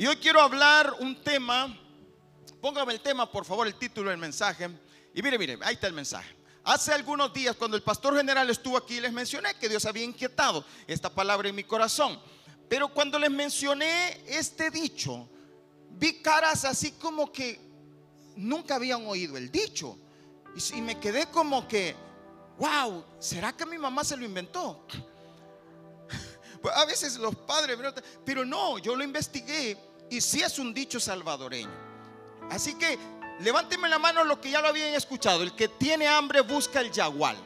Y hoy quiero hablar un tema, póngame el tema por favor, el título del mensaje. Y mire, mire, ahí está el mensaje. Hace algunos días cuando el pastor general estuvo aquí les mencioné que Dios había inquietado esta palabra en mi corazón. Pero cuando les mencioné este dicho, vi caras así como que nunca habían oído el dicho. Y, me quedé como que, wow, ¿será que mi mamá se lo inventó? A veces los padres, pero no, yo lo investigué y sí es un dicho salvadoreño. Así que levánteme la mano los que ya lo habían escuchado. El que tiene hambre busca el yagual.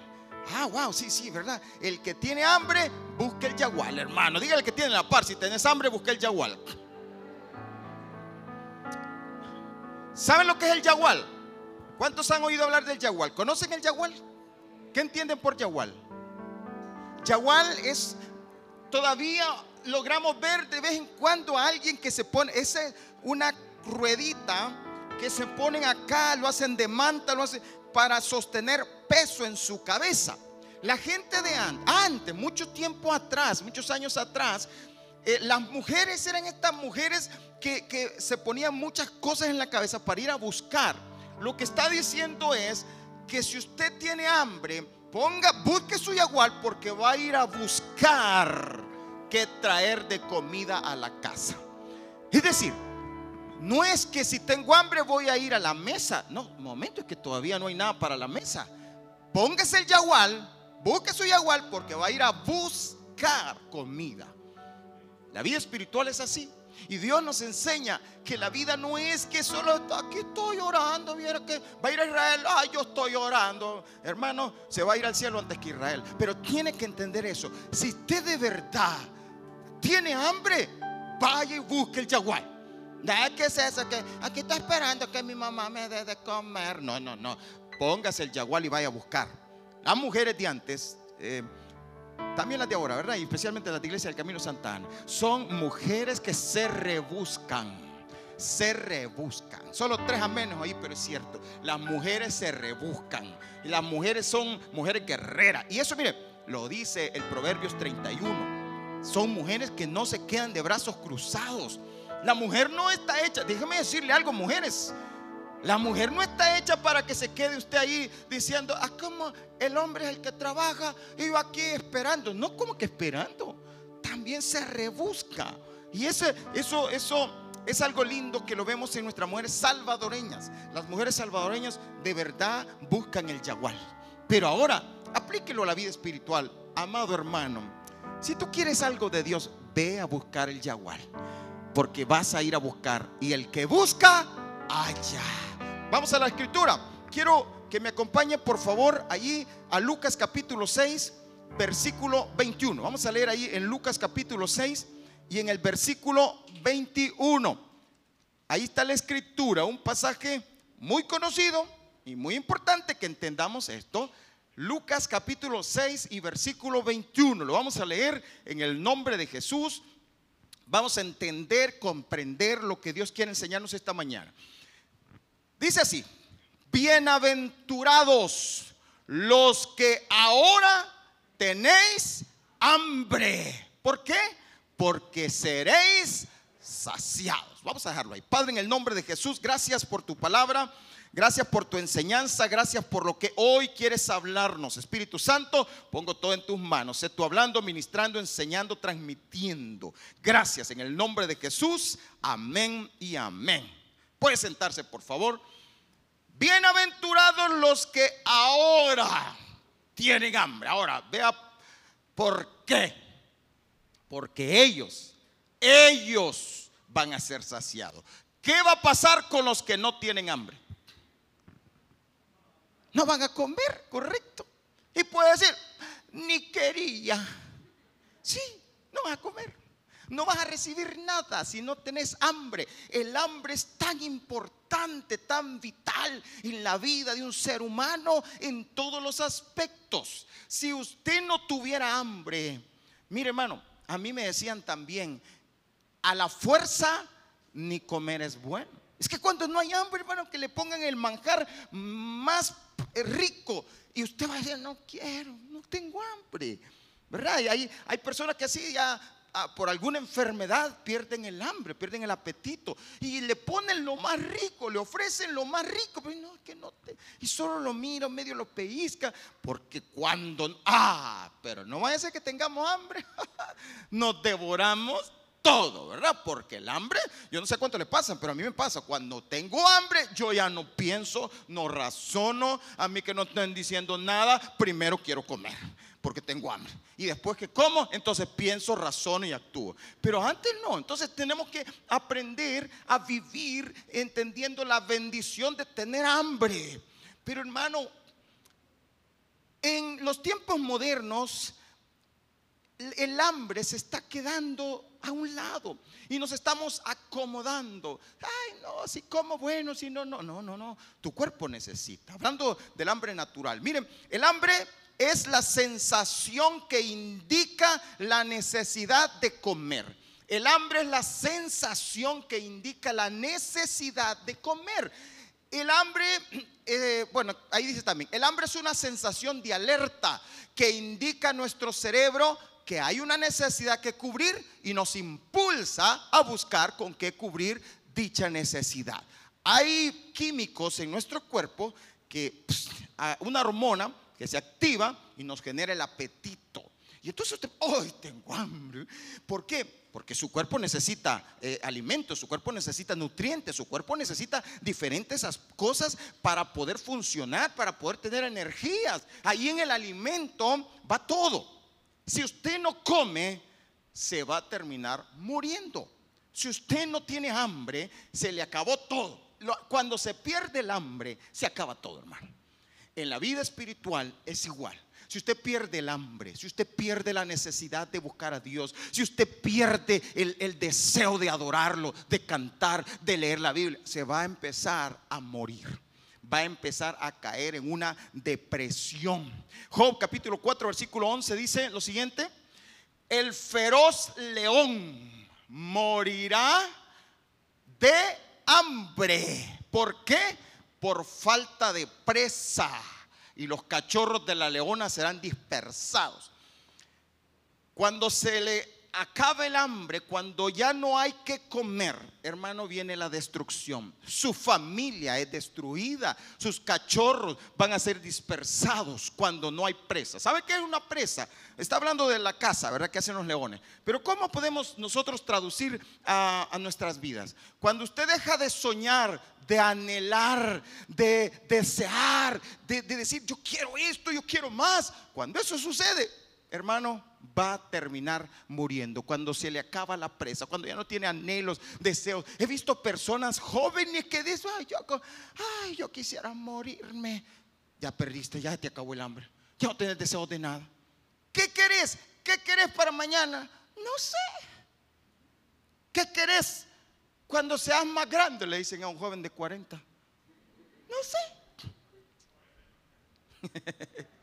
Ah, wow, sí, sí, ¿verdad? El que tiene hambre busca el yagual, hermano. Dígale que tiene la par, si tenés hambre busca el yagual. ¿Saben lo que es el yagual? ¿Cuántos han oído hablar del yagual? ¿Conocen el yagual? ¿Qué entienden por yagual? Yagual es todavía logramos ver de vez en cuando a alguien que se pone, esa es una ruedita que se ponen acá, lo hacen de manta, lo hacen para sostener peso en su cabeza. La gente de antes, mucho tiempo atrás, muchos años atrás, eh, las mujeres eran estas mujeres que, que se ponían muchas cosas en la cabeza para ir a buscar. Lo que está diciendo es que si usted tiene hambre, ponga, busque su yagual porque va a ir a buscar que traer de comida a la casa. Es decir, no es que si tengo hambre voy a ir a la mesa. No, momento es que todavía no hay nada para la mesa. Póngase el yagual, busque su yagual porque va a ir a buscar comida. La vida espiritual es así. Y Dios nos enseña que la vida no es que solo aquí estoy orando, viera que va a ir a Israel, ay, yo estoy orando. Hermano, se va a ir al cielo antes que Israel. Pero tiene que entender eso. Si usted de verdad tiene hambre, vaya y busque el jaguar. ¿Qué es eso? Que aquí está esperando que mi mamá me dé de comer. No, no, no. Póngase el jaguar y vaya a buscar. Las mujeres de antes. Eh, también las de ahora, ¿verdad? Y especialmente las de Iglesia del Camino Santana, son mujeres que se rebuscan. Se rebuscan. Solo tres a menos ahí, pero es cierto. Las mujeres se rebuscan. Y las mujeres son mujeres guerreras. Y eso, mire, lo dice el Proverbios 31. Son mujeres que no se quedan de brazos cruzados. La mujer no está hecha, déjeme decirle algo, mujeres. La mujer no está hecha para que se quede usted ahí diciendo, ah, como el hombre es el que trabaja y yo aquí esperando. No, como que esperando. También se rebusca. Y ese, eso, eso es algo lindo que lo vemos en nuestras mujeres salvadoreñas. Las mujeres salvadoreñas de verdad buscan el yagual. Pero ahora, aplíquelo a la vida espiritual. Amado hermano, si tú quieres algo de Dios, ve a buscar el yagual. Porque vas a ir a buscar. Y el que busca, allá. Vamos a la escritura. Quiero que me acompañe por favor allí a Lucas capítulo 6, versículo 21. Vamos a leer ahí en Lucas capítulo 6 y en el versículo 21. Ahí está la escritura, un pasaje muy conocido y muy importante que entendamos esto. Lucas capítulo 6 y versículo 21. Lo vamos a leer en el nombre de Jesús. Vamos a entender, comprender lo que Dios quiere enseñarnos esta mañana. Dice así, bienaventurados los que ahora tenéis hambre. ¿Por qué? Porque seréis saciados. Vamos a dejarlo ahí. Padre, en el nombre de Jesús, gracias por tu palabra. Gracias por tu enseñanza, gracias por lo que hoy quieres hablarnos. Espíritu Santo, pongo todo en tus manos. Sé tú hablando, ministrando, enseñando, transmitiendo. Gracias en el nombre de Jesús. Amén y amén. Puede sentarse, por favor. Bienaventurados los que ahora tienen hambre. Ahora, vea por qué. Porque ellos, ellos van a ser saciados. ¿Qué va a pasar con los que no tienen hambre? No van a comer, correcto. Y puede decir, ni quería. Sí, no van a comer. No vas a recibir nada si no tenés hambre. El hambre es tan importante, tan vital en la vida de un ser humano en todos los aspectos. Si usted no tuviera hambre, mire hermano, a mí me decían también, a la fuerza ni comer es bueno. Es que cuando no hay hambre, hermano, que le pongan el manjar más rico y usted va a decir, no quiero, no tengo hambre. ¿Verdad? Y hay, hay personas que así ya por alguna enfermedad pierden el hambre, pierden el apetito y le ponen lo más rico, le ofrecen lo más rico, pero no, que no te, y solo lo mira, medio lo pellizca, porque cuando, ah, pero no vaya a ser que tengamos hambre, nos devoramos todo, ¿verdad? Porque el hambre, yo no sé cuánto le pasa, pero a mí me pasa, cuando tengo hambre, yo ya no pienso, no razono, a mí que no estén diciendo nada, primero quiero comer, porque tengo hambre. Y después que como, entonces pienso, razono y actúo. Pero antes no, entonces tenemos que aprender a vivir entendiendo la bendición de tener hambre. Pero hermano, en los tiempos modernos, el hambre se está quedando a un lado y nos estamos acomodando. Ay, no, si como bueno, si no, no, no, no, no. Tu cuerpo necesita. Hablando del hambre natural. Miren, el hambre es la sensación que indica la necesidad de comer. El hambre es la sensación que indica la necesidad de comer. El hambre, eh, bueno, ahí dice también, el hambre es una sensación de alerta que indica nuestro cerebro que hay una necesidad que cubrir y nos impulsa a buscar con qué cubrir dicha necesidad. Hay químicos en nuestro cuerpo que, una hormona que se activa y nos genera el apetito. Y entonces usted, ¡ay, tengo hambre! ¿Por qué? Porque su cuerpo necesita eh, alimentos, su cuerpo necesita nutrientes, su cuerpo necesita diferentes cosas para poder funcionar, para poder tener energías. Ahí en el alimento va todo. Si usted no come, se va a terminar muriendo. Si usted no tiene hambre, se le acabó todo. Cuando se pierde el hambre, se acaba todo, hermano. En la vida espiritual es igual. Si usted pierde el hambre, si usted pierde la necesidad de buscar a Dios, si usted pierde el, el, deseo de adorarlo, de cantar, de leer la Biblia, se va a empezar a morir va a empezar a caer en una depresión. Job capítulo 4 versículo 11 dice lo siguiente, el feroz león morirá de hambre. ¿Por qué? Por falta de presa. Y los cachorros de la leona serán dispersados. Cuando se le acaba el hambre, cuando ya no hay que comer, hermano, viene la destrucción. Su familia es destruida, sus cachorros van a ser dispersados cuando no hay presa. ¿Sabe qué es una presa? Está hablando de la casa, ¿verdad? Que hacen los leones. Pero ¿cómo podemos nosotros traducir a, nuestras vidas? Cuando usted deja de soñar, de anhelar, de desear, de decir, yo quiero esto, yo quiero más. Cuando eso sucede, hermano, va a terminar muriendo. Cuando se le acaba la presa, cuando ya no tiene anhelos, deseos. He visto personas jóvenes que dicen, ay, yo, quisiera morirme. Ya perdiste, ya te acabó el hambre. Ya no tienes deseos de nada. ¿Qué querés? ¿Qué querés para mañana? No sé. ¿Qué querés cuando seas más grande? Le dicen a un joven de 40. No sé.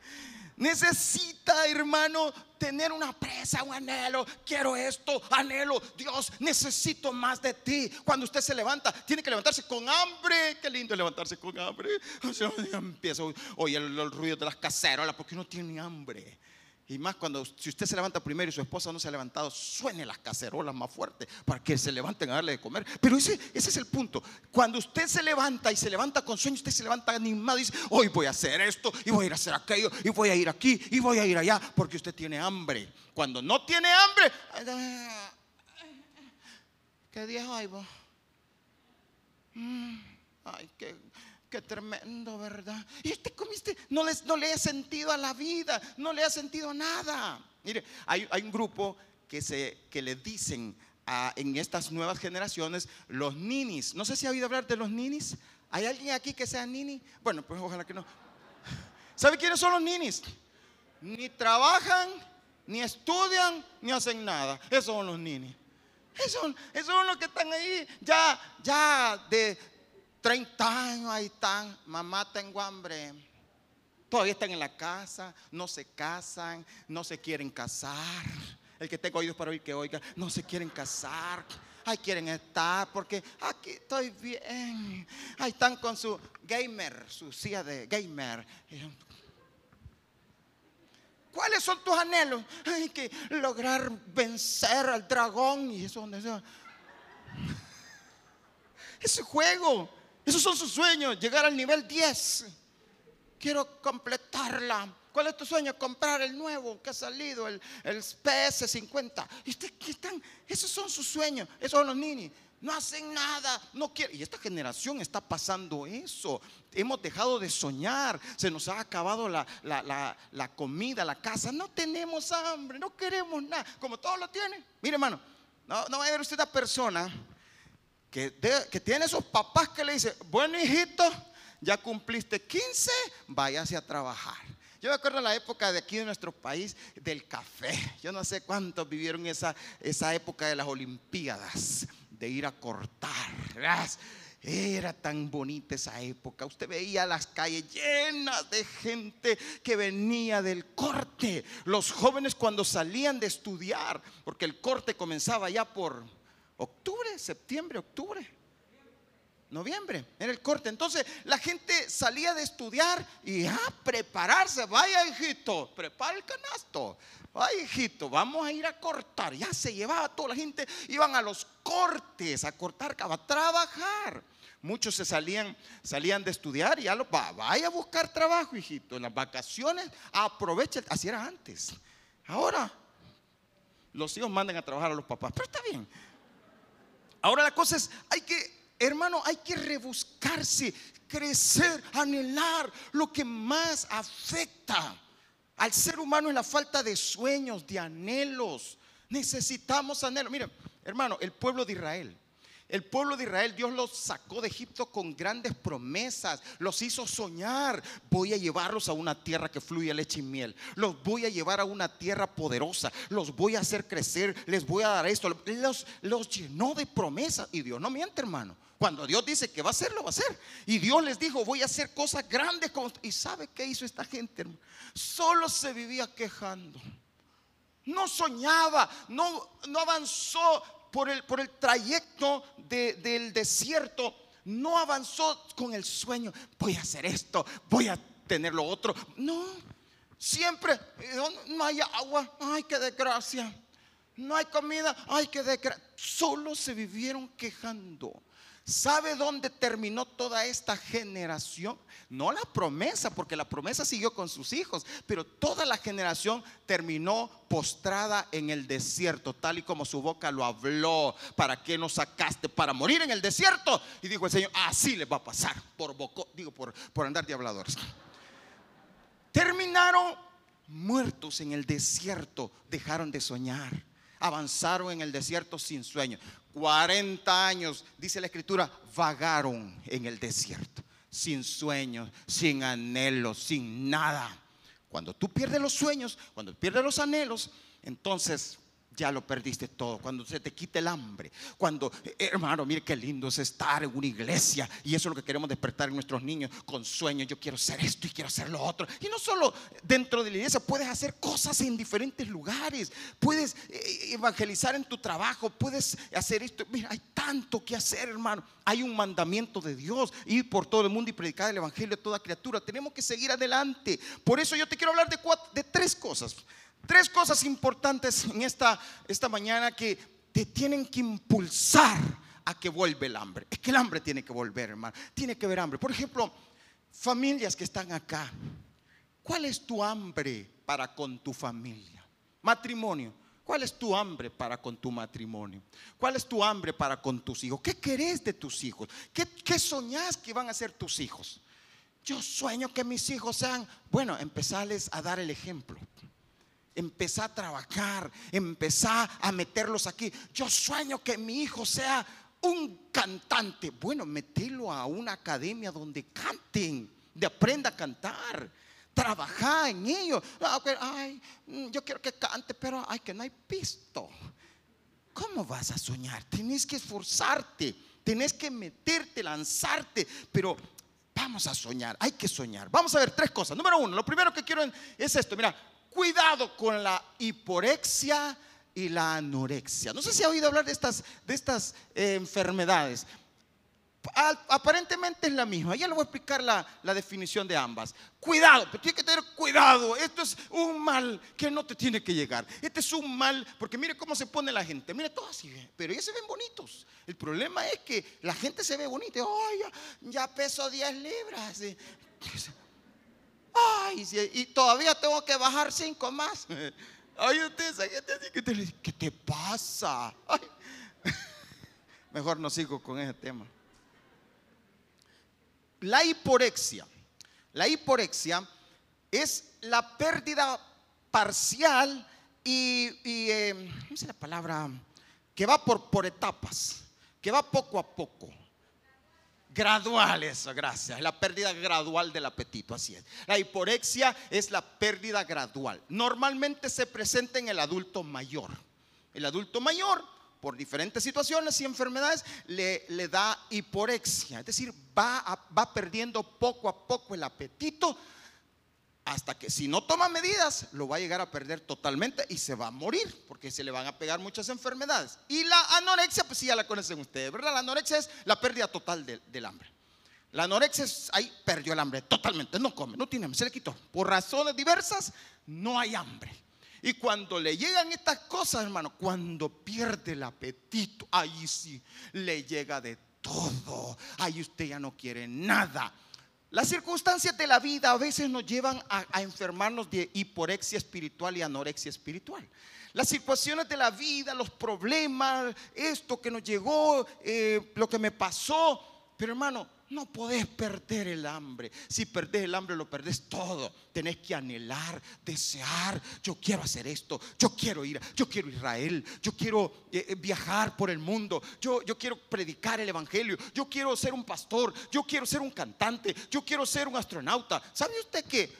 Necesita, hermano, tener una presa, un anhelo. Quiero esto, anhelo. Dios, necesito más de ti. Cuando usted se levanta, tiene que levantarse con hambre. Qué lindo levantarse con hambre. O sea, empieza a oír el, ruido de las cacerolas porque uno tiene hambre. Y más cuando si usted se levanta primero y su esposa no se ha levantado, suene las cacerolas más fuerte para que se levanten a darle de comer. Pero ese, ese es el punto. Cuando usted se levanta y se levanta con sueño, usted se levanta animado y dice, hoy voy a hacer esto y voy a ir a hacer aquello y voy a ir aquí y voy a ir allá porque usted tiene hambre. Cuando no tiene hambre, ¿qué día hay vos? Mm, ay, qué Qué tremendo, ¿verdad? Y usted comiste, no, les, no le he sentido a la vida, no le ha sentido a nada. Mire, hay, un grupo que, se, que le dicen en estas nuevas generaciones los ninis. No sé si ha oído hablar de los ninis. ¿Hay alguien aquí que sea nini? Bueno, pues ojalá que no. ¿Sabe quiénes son los ninis? Ni trabajan, ni estudian, ni hacen nada. Esos son los ninis. Esos, esos son los que están ahí ya, ya de, 30 años ahí están, mamá tengo hambre. Todavía están en la casa, no se casan, no se quieren casar. El que tengo oídos para oír que oiga, no se quieren casar. Ahí quieren estar porque aquí estoy bien. Ahí están con su gamer, su silla de gamer. ¿Cuáles son tus anhelos? Hay que lograr vencer al dragón y eso sea. Ese juego, esos son sus sueños, llegar al nivel 10. Quiero completarla. ¿Cuál es tu sueño? Comprar el nuevo que ha salido, el, el PS50. ¿Y usted qué están? Esos son sus sueños. Esos son los ninis. No hacen nada, no quieren. Y esta generación está pasando eso. Hemos dejado de soñar. Se nos ha acabado la, la comida, la casa. No tenemos hambre, no queremos nada. Como todos lo tienen. Mire, hermano, no, no va a ver usted una persona que, tiene esos papás que le dicen, bueno, hijito, ya cumpliste 15, váyase a trabajar. Yo me acuerdo la época de aquí de nuestro país del café. Yo no sé cuántos vivieron esa, esa época de las Olimpiadas, de ir a cortar. Era tan bonita esa época. Usted veía las calles llenas de gente que venía del corte. Los jóvenes cuando salían de estudiar, porque el corte comenzaba ya por octubre, septiembre, octubre noviembre, era el corte. Entonces la gente salía de estudiar y a prepararse. Vaya, hijito, prepara el canasto. Vaya, hijito, vamos a ir a cortar. Ya se llevaba toda la gente, iban a los cortes a cortar, a trabajar. Muchos se salían, salían de estudiar y ya lo, vaya a buscar trabajo, hijito. En las vacaciones aprovecha, así era antes. Ahora los hijos mandan a trabajar a los papás, pero está bien. Ahora la cosa es, hay que Hermano, hay que rebuscarse, crecer, anhelar lo que más afecta al ser humano en la falta de sueños, de anhelos. Necesitamos anhelos. Mira, hermano, el pueblo de Israel el pueblo de Israel, Dios los sacó de Egipto con grandes promesas, los hizo soñar. Voy a llevarlos a una tierra que fluye leche y miel. Los voy a llevar a una tierra poderosa. Los voy a hacer crecer. Les voy a dar esto. Los, los llenó de promesas. Y Dios no miente, hermano. Cuando Dios dice que va a hacer, lo va a hacer. Y Dios les dijo, voy a hacer cosas grandes. ¿Y sabe qué hizo esta gente? Hermano? Solo se vivía quejando. No soñaba, no avanzó por el, por el trayecto del desierto, no avanzó con el sueño, voy a hacer esto, voy a tener lo otro. No, siempre, no hay agua, ay, qué desgracia. No hay comida, ay, qué desgracia. Solo se vivieron quejando. ¿Sabe dónde terminó toda esta generación? No la promesa, porque la promesa siguió con sus hijos, pero toda la generación terminó postrada en el desierto, tal y como su boca lo habló. ¿Para qué nos sacaste? Para morir en el desierto. Y dijo el Señor, así les va a pasar, por boco, digo, por, andar de. Terminaron muertos en el desierto, dejaron de soñar avanzaron en el desierto sin sueño. 40 años, dice la escritura, vagaron en el desierto, sin sueños, sin anhelos, sin nada. Cuando tú pierdes los sueños, cuando pierdes los anhelos, entonces ya lo perdiste todo. Cuando se te quite el hambre. Cuando, eh, hermano, mire qué lindo es estar en una iglesia. Y eso es lo que queremos despertar en nuestros niños con sueños. Yo quiero hacer esto y quiero hacer lo otro. Y no solo dentro de la iglesia, puedes hacer cosas en diferentes lugares. Puedes eh, evangelizar en tu trabajo. Puedes hacer esto. Mira, hay tanto que hacer, hermano. Hay un mandamiento de Dios. Ir por todo el mundo y predicar el evangelio a toda criatura. Tenemos que seguir adelante. Por eso yo te quiero hablar de, de tres cosas. Tres cosas importantes en esta, esta mañana que te tienen que impulsar a que vuelva el hambre. Es que el hambre tiene que volver, hermano. Tiene que haber hambre. Por ejemplo, familias que están acá. ¿Cuál es tu hambre para con tu familia? Matrimonio. ¿Cuál es tu hambre para con tu matrimonio? ¿Cuál es tu hambre para con tus hijos? ¿Qué querés de tus hijos? ¿Qué, qué soñás que van a ser tus hijos? Yo sueño que mis hijos sean, bueno, empezarles a dar el ejemplo. Empezá a trabajar, empezá a meterlos aquí. Yo sueño que mi hijo sea un cantante. Bueno, metelo a una academia donde canten, de aprenda a cantar. Trabaja en ello. Ah, ay, mm, yo quiero que cante, pero ay, que no hay pisto. ¿Cómo vas a soñar? Tienes que esforzarte, tienes que meterte, lanzarte, pero vamos a soñar, hay que soñar. Vamos a ver tres cosas. Número uno, lo primero que quiero es esto, mira, cuidado con la hiporexia y la anorexia. No sé si ha oído hablar de estas, de estas eh, enfermedades. aparentemente es la misma. Ya le voy a explicar la, la, definición de ambas. Cuidado, pero tienes que tener cuidado. Esto es un mal que no te tiene que llegar. Este es un mal, porque mire cómo se pone la gente. Mire, todo así, pero ellos se ven bonitos. El problema es que la gente se ve bonita. Ay, ya, ya peso 10 libras. Ay, y todavía tengo que bajar 5 más. Ay, usted, ¿qué te pasa? Mejor no sigo con ese tema. La hiporexia. La hiporexia es la pérdida parcial y, y eh, la palabra? Que va por etapas, que va poco a poco. Gradual, eso, gracias. La pérdida gradual del apetito, así es. La hiporexia es la pérdida gradual. Normalmente se presenta en el adulto mayor. El adulto mayor, por diferentes situaciones y enfermedades, le, le da hiporexia. Es decir, va, va perdiendo poco a poco el apetito hasta que si no toma medidas, lo va a llegar a perder totalmente y se va a morir, porque se le van a pegar muchas enfermedades. Y la anorexia, pues sí, ya la conocen ustedes, ¿verdad? La anorexia es la pérdida total del hambre. La anorexia es, ahí perdió el hambre totalmente, no come, no tiene hambre, se le quitó. Por razones diversas, no hay hambre. Y cuando le llegan estas cosas, hermano, cuando pierde el apetito, ahí sí le llega de todo. Ahí usted ya no quiere nada. Las circunstancias de la vida a veces nos llevan a, enfermarnos de hiporexia espiritual y anorexia espiritual. Las situaciones de la vida, los problemas, esto que nos llegó, eh, lo que me pasó. Pero hermano, no podés perder el hambre. Si perdés el hambre, lo perdés todo. Tenés que anhelar, desear. Yo quiero hacer esto. Yo quiero ir. Yo quiero Israel. Yo quiero eh, eh, viajar por el mundo. Yo, yo quiero predicar el evangelio. Yo quiero ser un pastor. Yo quiero ser un cantante. Yo quiero ser un astronauta. ¿Sabe usted que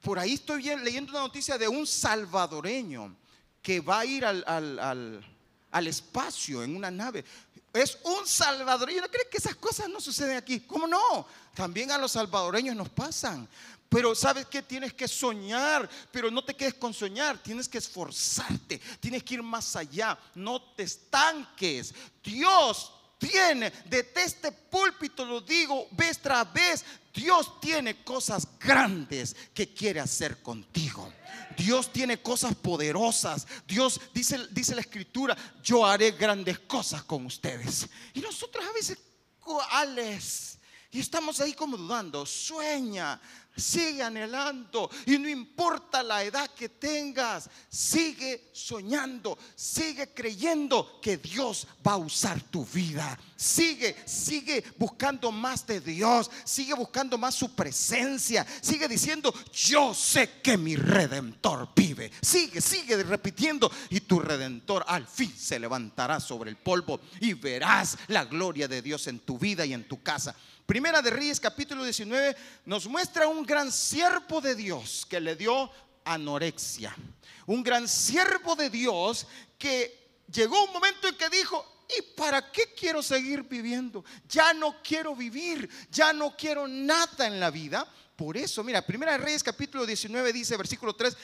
por ahí estoy leyendo una noticia de un salvadoreño que va a ir al, al, al espacio en una nave? Es un salvadoreño. ¿No cree que esas cosas no suceden aquí? ¿Cómo no? También a los salvadoreños nos pasan. Pero sabes que tienes que soñar, pero no te quedes con soñar, tienes que esforzarte, tienes que ir más allá, no te estanques. Dios tiene, desde este púlpito lo digo vez tras vez, Dios tiene cosas grandes que quiere hacer contigo. Dios tiene cosas poderosas. Dios dice, dice la escritura, yo haré grandes cosas con ustedes. Y nosotros a veces, ¿cuáles? Y estamos ahí como dudando, sueña, sigue anhelando y no importa la edad que tengas, sigue soñando, sigue creyendo que Dios va a usar tu vida. Sigue, sigue buscando más de Dios, sigue buscando más su presencia, sigue diciendo, yo sé que mi redentor vive. Sigue, sigue repitiendo y tu redentor al fin se levantará sobre el polvo y verás la gloria de Dios en tu vida y en tu casa. Primera de Reyes capítulo 19 nos muestra un gran siervo de Dios que le dio anorexia. Un gran siervo de Dios que llegó un momento en que dijo, ¿y para qué quiero seguir viviendo? Ya no quiero vivir, ya no quiero nada en la vida. Por eso, mira, Primera de Reyes capítulo 19 dice, versículo 3,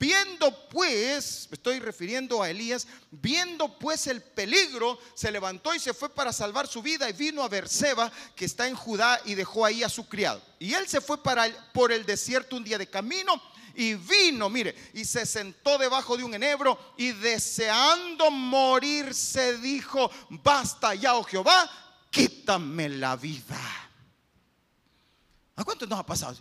Viendo pues, me estoy refiriendo a Elías, viendo pues el peligro, se levantó y se fue para salvar su vida y vino a Berseba, que está en Judá, y dejó ahí a su criado. Y él se fue para por el desierto un día de camino y vino, mire, y se sentó debajo de un enebro y deseando morir se dijo, basta ya, oh Jehová, quítame la vida. ¿A cuánto nos ha pasado?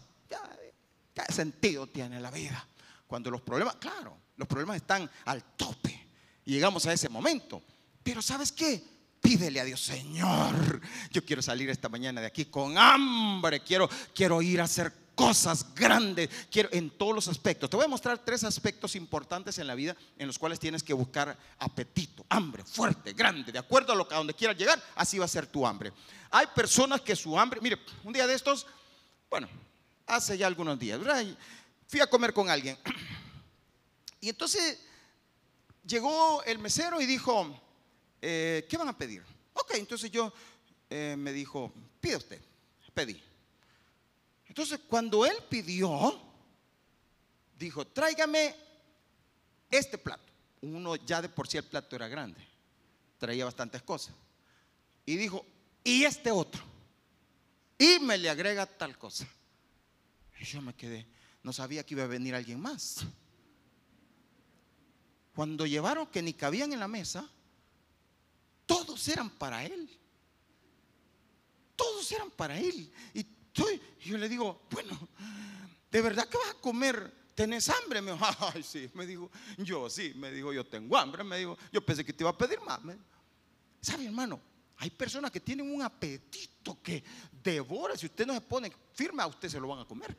¿Qué sentido tiene la vida? Cuando los problemas, claro, los problemas están al tope. Y llegamos a ese momento. Pero ¿sabes qué? Pídele a Dios, Señor, yo quiero salir esta mañana de aquí con hambre, quiero, quiero ir a hacer cosas grandes, quiero en todos los aspectos. Te voy a mostrar tres aspectos importantes en la vida en los cuales tienes que buscar apetito, hambre, fuerte, grande, de acuerdo a lo que a donde quieras llegar, así va a ser tu hambre. Hay personas que su hambre, mire, un día de estos, bueno, hace ya algunos días, ¿verdad? Fui a comer con alguien. Y entonces llegó el mesero y dijo, eh, ¿qué van a pedir? Ok, entonces yo eh, me dijo, pide usted, pedí. Entonces cuando él pidió, dijo, tráigame este plato. Uno ya de por sí el plato era grande, traía bastantes cosas. Y dijo, y este otro. Y me le agrega tal cosa. Y yo me quedé, no sabía que iba a venir alguien más. Cuando llevaron que ni cabían en la mesa, todos eran para él. Todos eran para él. Y yo le digo, bueno, ¿de verdad que vas a comer? ¿Tenés hambre? Me dijo, ay, sí. Me dijo, yo sí. Me dijo, yo tengo hambre. Me dijo, yo pensé que te iba a pedir más. ¿Sabe, hermano? Hay personas que tienen un apetito que devora. Si usted no se pone firme, a usted se lo van a comer.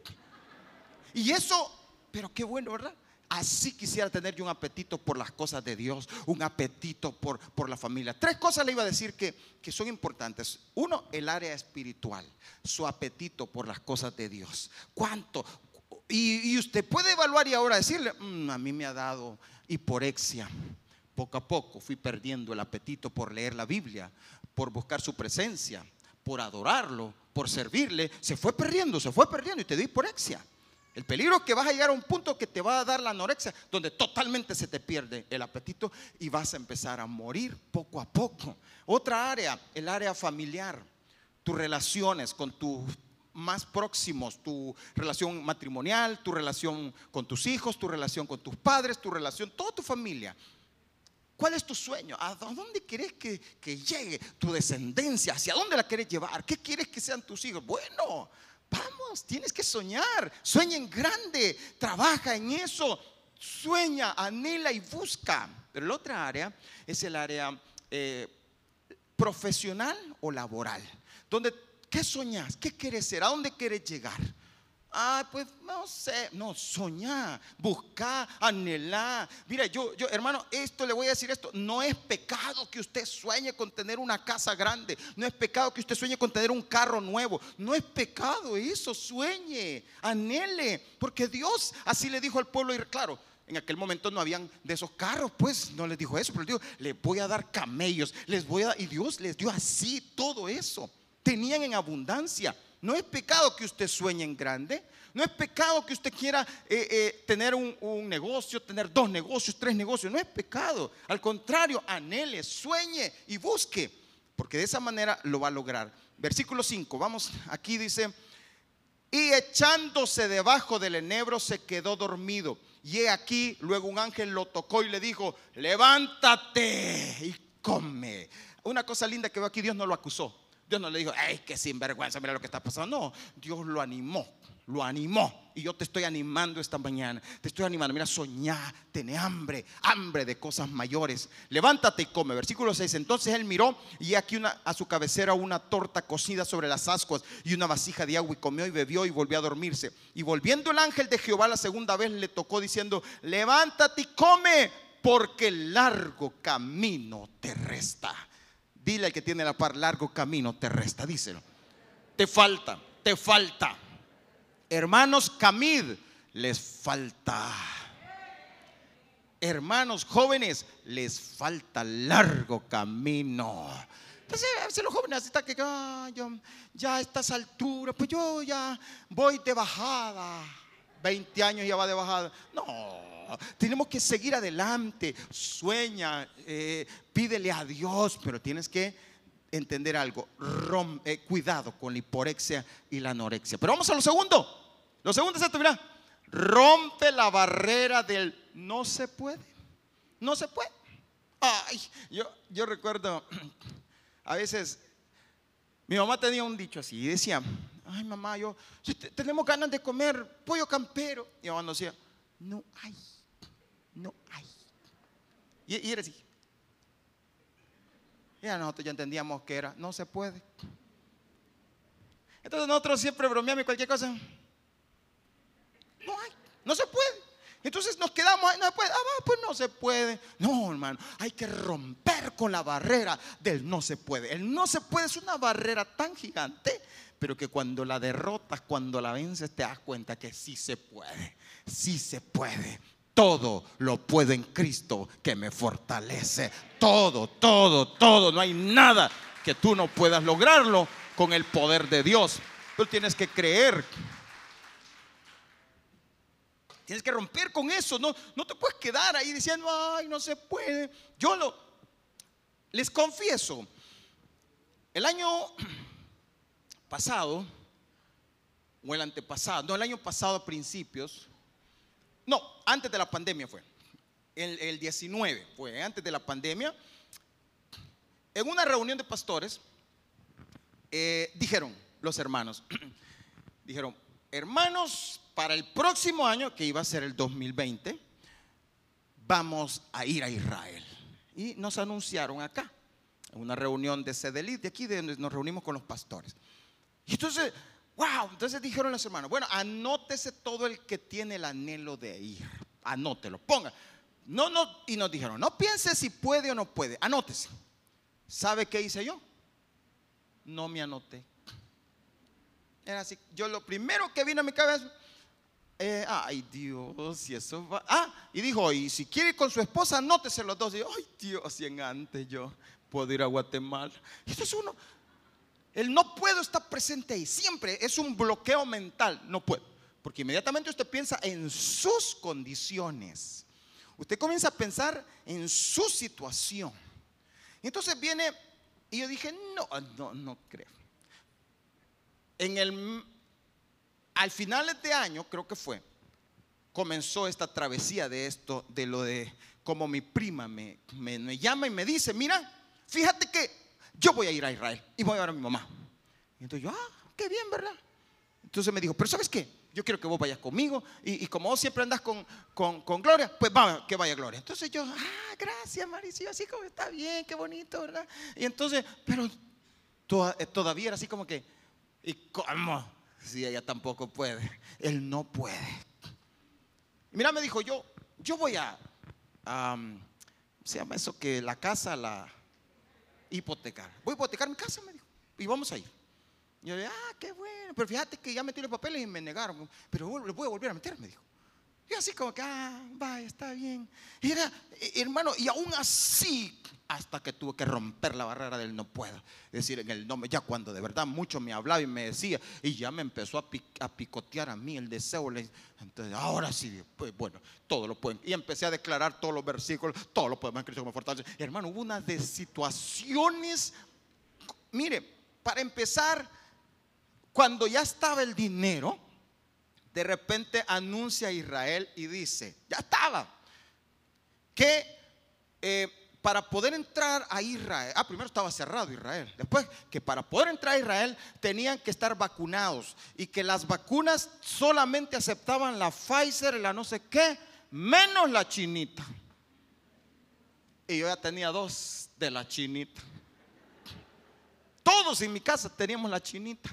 Y eso, pero qué bueno, ¿verdad? Así quisiera tener yo un apetito por las cosas de Dios, un apetito por, por la familia. Tres cosas le iba a decir que, que son importantes. Uno, el área espiritual, su apetito por las cosas de Dios. ¿Cuánto? Y, usted puede evaluar y ahora decirle, mm, a mí me ha dado hiporexia. Poco a poco fui perdiendo el apetito por leer la Biblia, por buscar su presencia, por adorarlo, por servirle. Se fue perdiendo, se fue perdiendo y te dio hiporexia. El peligro es que vas a llegar a un punto que te va a dar la anorexia, donde totalmente se te pierde el apetito y vas a empezar a morir poco a poco. Otra área, el área familiar, tus relaciones con tus más próximos, tu relación matrimonial, tu relación con tus hijos, tu relación con tus padres, tu relación, toda tu familia. ¿Cuál es tu sueño? ¿A dónde quieres que, que llegue tu descendencia? ¿Hacia dónde la quieres llevar? ¿Qué quieres que sean tus hijos? Bueno, Vamos, tienes que soñar. Sueña en grande. Trabaja en eso. Sueña, anhela y busca. Pero la otra área es el área eh, profesional o laboral. Donde, ¿qué soñas? ¿Qué quieres ser? ¿A dónde quieres llegar? Ah, pues no sé, no, soñar, buscar, anhelar. Mira, yo, yo, hermano, esto le voy a decir esto, no es pecado que usted sueñe con tener una casa grande, no es pecado que usted sueñe con tener un carro nuevo, no es pecado eso, sueñe, anhele, porque Dios así le dijo al pueblo, y claro, en aquel momento no habían de esos carros, pues no les dijo eso, pero dijo, les voy a dar camellos, les voy a dar, y Dios les dio así todo eso, tenían en abundancia. No es pecado que usted sueñe en grande. No es pecado que usted quiera eh, eh, tener un, negocio, tener dos negocios, tres negocios. No es pecado. Al contrario, anhele, sueñe y busque. Porque de esa manera lo va a lograr. Versículo 5. Vamos, aquí dice. Y echándose debajo del enebro se quedó dormido. Y he aquí, luego un ángel lo tocó y le dijo, levántate y come. Una cosa linda que veo aquí, Dios no lo acusó. Dios no le dijo, ay, qué sinvergüenza, mira lo que está pasando. No, Dios lo animó, lo animó. Y yo te estoy animando esta mañana. Te estoy animando. Mira, soñá, tené hambre, hambre de cosas mayores. Levántate y come. Versículo 6. Entonces él miró y aquí a su cabecera una torta cocida sobre las ascuas y una vasija de agua y comió y bebió y volvió a dormirse. Y volviendo el ángel de Jehová la segunda vez le tocó diciendo, levántate y come porque el largo camino te resta. Dile al que tiene la par, largo camino te resta, díselo. Te falta, te falta. Hermanos, Camid, les falta. Hermanos jóvenes, les falta largo camino. Entonces, a los jóvenes están que ya a estas alturas, pues yo ya voy de bajada. 20 años ya va de bajada. No, tenemos que seguir adelante. Sueña, eh, pídele a Dios, pero tienes que entender algo. Eh, cuidado con la hiporexia y la anorexia. Pero vamos a lo segundo. Lo segundo es esto, mira. Rompe la barrera del no se puede. No se puede. Ay, yo, yo recuerdo, a veces, mi mamá tenía un dicho así y decía, ay mamá, yo, tenemos ganas de comer pollo campero. Y mamá decía, no hay no hay. Y, era así. Ya nosotros ya entendíamos que era, no se puede. Entonces nosotros siempre bromeamos y cualquier cosa. No hay, no se puede. Entonces nos quedamos, no se puede, ah, pues no se puede. No, hermano, hay que romper con la barrera del no se puede. El no se puede es una barrera tan gigante, pero que cuando la derrotas, cuando la vences, te das cuenta que sí se puede, sí se puede todo lo puedo en Cristo que me fortalece. Todo, todo, todo. No hay nada que tú no puedas lograrlo con el poder de Dios. Tú tienes que creer. Tienes que romper con eso. No, no te puedes quedar ahí diciendo, ay, no se puede. Yo lo, les confieso, El año pasado, o el antepasado, no, el año pasado a principios, no, antes de la pandemia fue, el, el 19 fue, antes de la pandemia, en una reunión de pastores, eh, dijeron los hermanos, dijeron, hermanos, para el próximo año, que iba a ser el 2020, vamos a ir a Israel. Y nos anunciaron acá, en una reunión de Sedelit, de aquí de donde nos reunimos con los pastores. Y entonces, wow, entonces dijeron los hermanos, bueno, anótese todo el que tiene el anhelo de ir, anótelo, ponga. No, no, y nos dijeron, no piense si puede o no puede, anótese. ¿Sabe qué hice yo? No me anoté. Era así, yo lo primero que vino a mi cabeza, eh, ay Dios, y eso va. Ah, y dijo, y si quiere ir con su esposa, anótese los dos. Y yo, ay Dios, y en antes yo puedo ir a Guatemala. Esto es uno, el no puedo estar presente ahí. Siempre es un bloqueo mental, no puedo. Porque inmediatamente usted piensa en sus condiciones. Usted comienza a pensar en su situación. Y entonces viene, y yo dije, no, no, no creo. En el, al final de este año, creo que fue, comenzó esta travesía de esto, de lo de como mi prima me, me llama y me dice, mira, fíjate que yo voy a ir a Israel y voy a ver a mi mamá. Y entonces yo, ah, qué bien, ¿verdad? Entonces me dijo, pero ¿sabes qué? Yo quiero que vos vayas conmigo y, y como vos siempre andas con, con, con Gloria, pues va, que vaya Gloria. Entonces yo, ah, gracias Maricio, así como está bien, qué bonito, ¿verdad? Y entonces, pero eh, todavía era así como que, ¿y cómo? Si ella tampoco puede, él no puede. Mira, me dijo, yo, yo voy a, se llama eso que la casa la hipotecar. Voy a hipotecar mi casa, me dijo, y vamos a ir. Yo le dije, ah, qué bueno, pero fíjate que ya metí los papeles y me negaron, pero lo voy a volver a meter, me dijo. Y así como que, ah, vaya, está bien. Y era, eh, hermano, y aún así, hasta que tuve que romper la barrera del no puedo. Decir, en el nombre, ya cuando de verdad mucho me hablaba y me decía, y ya me empezó a, pic- a picotear a mí el deseo. Entonces, ahora sí, pues bueno, todo lo pueden. Y empecé a declarar todos los versículos, todo lo podemos en Cristo como fortaleza. Hermano, hubo una de situaciones, mire, para empezar, cuando ya estaba el dinero, de repente anuncia a Israel y dice, ya estaba, que eh, para poder entrar a Israel, ah, primero estaba cerrado Israel, después que para poder entrar a Israel tenían que estar vacunados y que las vacunas solamente aceptaban la Pfizer y la no sé qué, menos la chinita. Y yo ya tenía dos de la chinita. Todos en mi casa teníamos la chinita.